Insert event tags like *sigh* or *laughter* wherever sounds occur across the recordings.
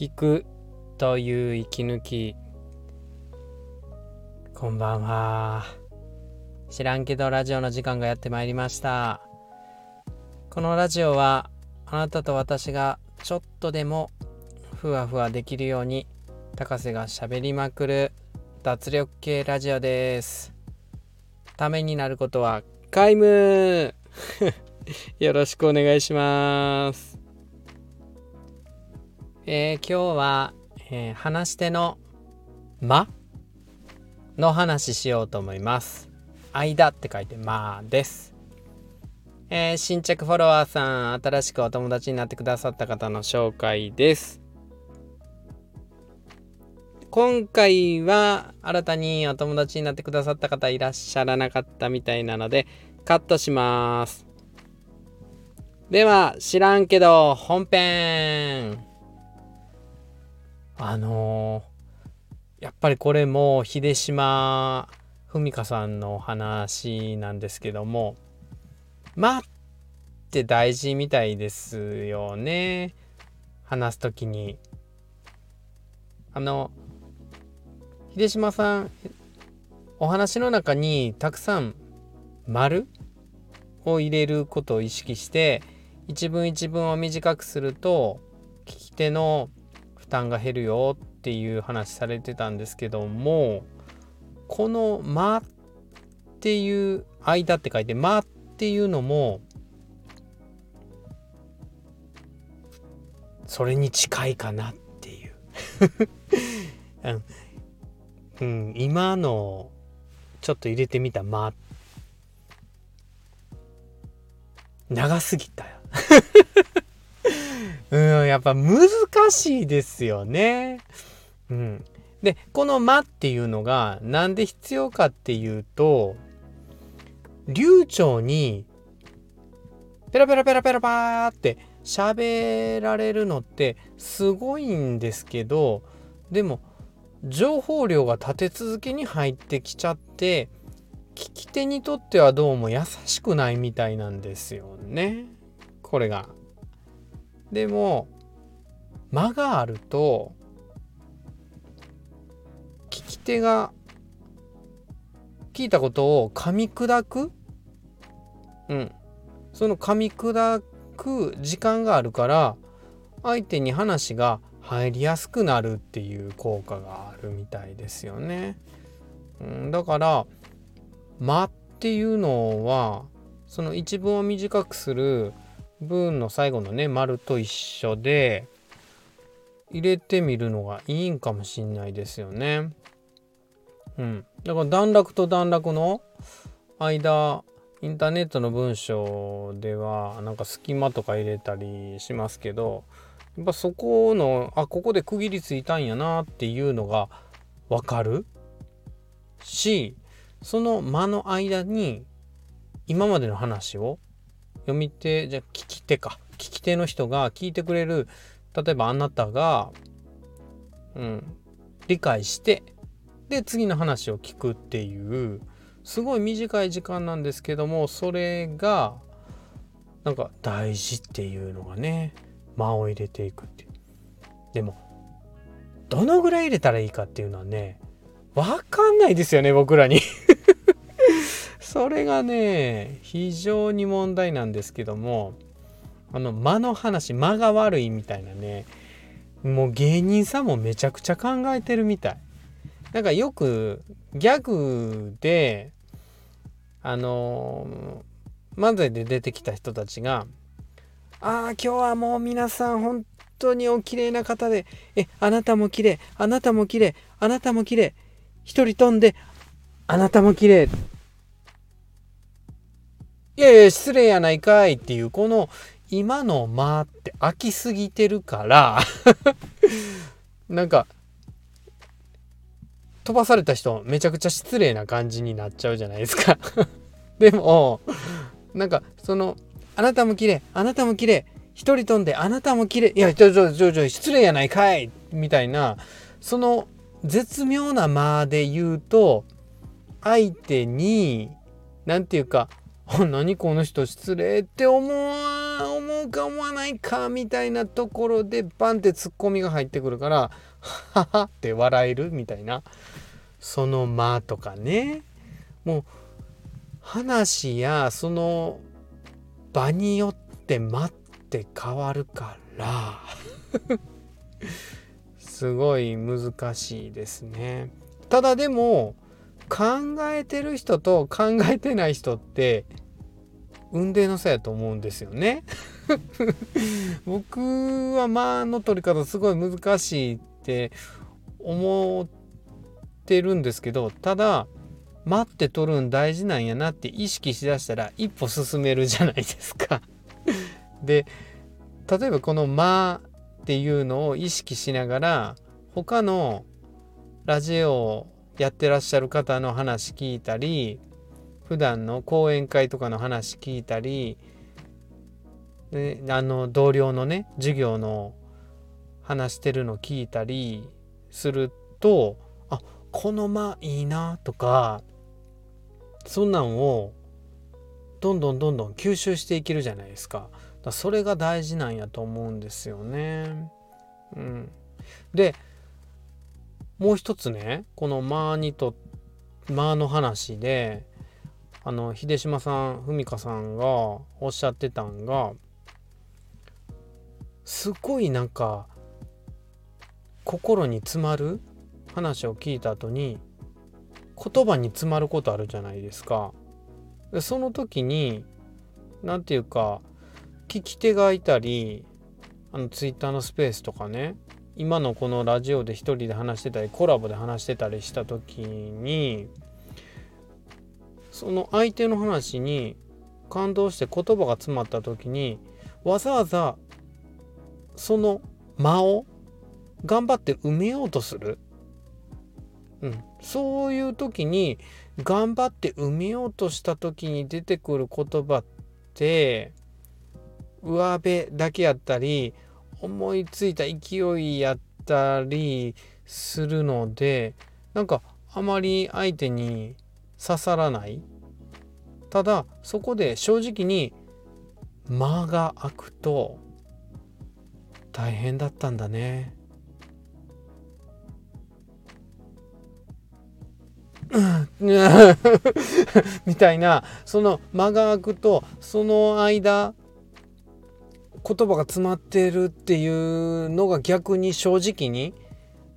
聞くという息抜き。こんばんは。知らんけどラジオの時間がやってまいりました。このラジオはあなたと私がちょっとでもふわふわできるように高瀬がしゃべりまくる脱力系ラジオです。ためになることは皆無。*laughs* よろしくお願いします。えー、今日は、えー、話し手の「間」の話しようと思います。間って書いて「ま」です。えー、新着フォロワーさん、新しくお友達になってくださった方の紹介です。今回は新たにお友達になってくださった方いらっしゃらなかったみたいなのでカットします。では、知らんけど本編あのー、やっぱりこれも秀島文香さんのお話なんですけども「ま」って大事みたいですよね話す時に。あの秀島さんお話の中にたくさん「丸」を入れることを意識して一文一文を短くすると聞き手の担が減るよっていう話されてたんですけどもこの「間」っていう「間」って書いて「間」っていうのもそれに近いかなっていう。*laughs* うん、今のちょっと入れてみた「間」長すぎたよ。うん、やっぱ難しいですよね。うん。で、この間っていうのがなんで必要かっていうと、流暢にペラペラペラペラパーって喋られるのってすごいんですけど、でも情報量が立て続けに入ってきちゃって、聞き手にとってはどうも優しくないみたいなんですよね。これが。でも間があると聞き手が聞いたことを噛み砕く？うんその噛み砕く時間があるから相手に話が入りやすくなるっていう効果があるみたいですよね。うん、だから「間」っていうのはその一文を短くする文の最後のね丸と一緒で入れてみるのがいいんかもしんないですよね。うん。だから段落と段落の間インターネットの文章ではなんか隙間とか入れたりしますけどやっぱそこのあここで区切りついたんやなっていうのがわかるしその間の間に今までの話を読み手じゃ聞き手か。聞き手の人が聞いてくれる例えばあなたが、うん、理解してで次の話を聞くっていうすごい短い時間なんですけどもそれがなんか大事っていうのがね間を入れていくっていう。でもどのぐらい入れたらいいかっていうのはね分かんないですよね僕らに。それがね非常に問題なんですけどもあの間の話間が悪いみたいなねもう芸人さんもめちゃくちゃ考えてるみたい。なんかよくギャグであの漫才で出てきた人たちが「ああ今日はもう皆さん本当にお綺麗な方でえあなたも綺麗あなたも綺麗あなたも綺麗一人飛んであなたも綺麗やいや、失礼やないかいっていう、この今の間って飽きすぎてるから *laughs* なんか、飛ばされた人めちゃくちゃ失礼な感じになっちゃうじゃないですか。*laughs* でも、なんか、その、あなたも綺麗、あなたも綺麗、一人飛んで、あなたも綺麗、いや、ちょちょちょちょ、失礼やないかいみたいな、その絶妙な間で言うと、相手に、なんていうか、*laughs* 何この人失礼って思う思うか思わないかみたいなところでバンってツッコミが入ってくるからははって笑えるみたいな。その間とかね。もう話やその場によって待って変わるから。*laughs* すごい難しいですね。ただでも考えてる人と考えてない人って運命の差やと思うんですよね。*laughs* 僕は間の取り方すごい難しいって思ってるんですけどただ待って取るん大事なんやなって意識しだしたら一歩進めるじゃないですか。*laughs* で例えばこの「間」っていうのを意識しながら他のラジオをやってらっしゃる方の話聞いたり普段の講演会とかの話聞いたりであの同僚のね授業の話してるの聞いたりするとあこの間いいなとかそんなんをどんどんどんどん吸収していけるじゃないですか。だそれが大事なんやと思うんですよね。うん、でもう一つねこの間にと間の話であの秀島さん文香さんがおっしゃってたんがすごいなんか心に詰まる話を聞いた後に言葉に詰まることあるじゃないですか。でその時に何て言うか聞き手がいたりあのツイッターのスペースとかね今のこのラジオで一人で話してたりコラボで話してたりした時にその相手の話に感動して言葉が詰まった時にわざわざその間を頑張って埋めようとする、うん、そういう時に頑張って埋めようとした時に出てくる言葉って上辺だけやったり思いついた勢いやったりするのでなんかあまり相手に刺さらない。ただそこで正直に間が空くと大変だったんだね。*laughs* みたいなその間が空くとその間言葉が詰まってるっていうのが逆に正直に、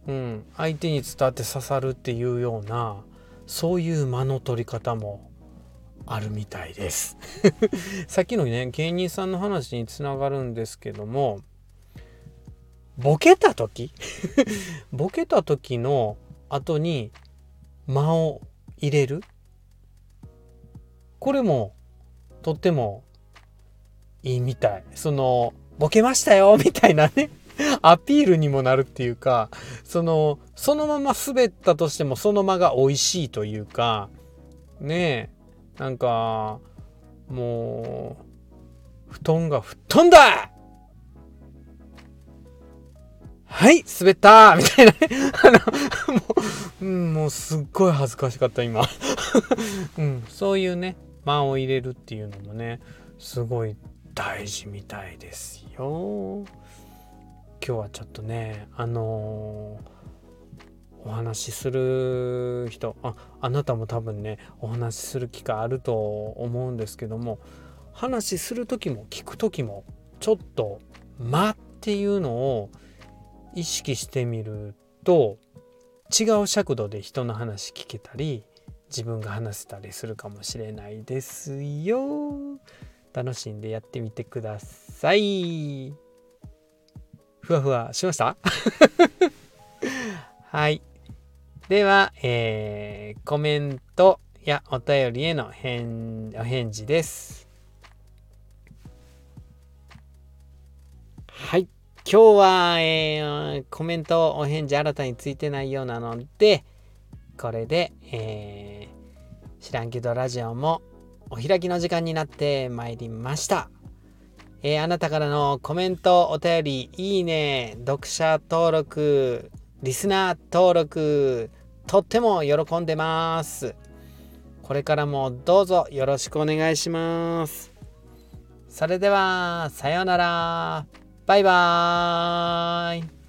うん、相手に伝わって刺さるっていうようなそういう間の取り方もあるみたいです。*laughs* さっきのね芸人さんの話につながるんですけどもボケた時？*laughs* ボケた時の後に間を入れる？これもとってもいいみたい。その、ボケましたよみたいなね。*laughs* アピールにもなるっていうか、その、そのまま滑ったとしてもその間が美味しいというか、ねえ、なんか、もう、布団が吹っ飛んだはい滑った *laughs* みたいなね。あの、もう、もうすっごい恥ずかしかった、今。*laughs* うん、そういうね、間を入れるっていうのもね、すごい大事みたいですよ。今日はちょっとねあのー、お話しする人ああなたも多分ねお話しする機会あると思うんですけども話する時も聞く時もちょっと「間」っていうのを意識してみると違う尺度で人の話聞けたり自分が話せたりするかもしれないですよ。楽しんでやってみてください。ふわふわしました？*laughs* はい。では、えー、コメントやお便りへの返お返事です。はい。今日は、えー、コメント、お返事新たについてないようなので、これで、えー、知らんけどラジオもお開きの時間になってまいりました。えー、あなたからのコメント、お便り、いいね、読者登録、リスナー登録、とっても喜んでます。これからもどうぞよろしくお願いします。それではさようならバイバーイ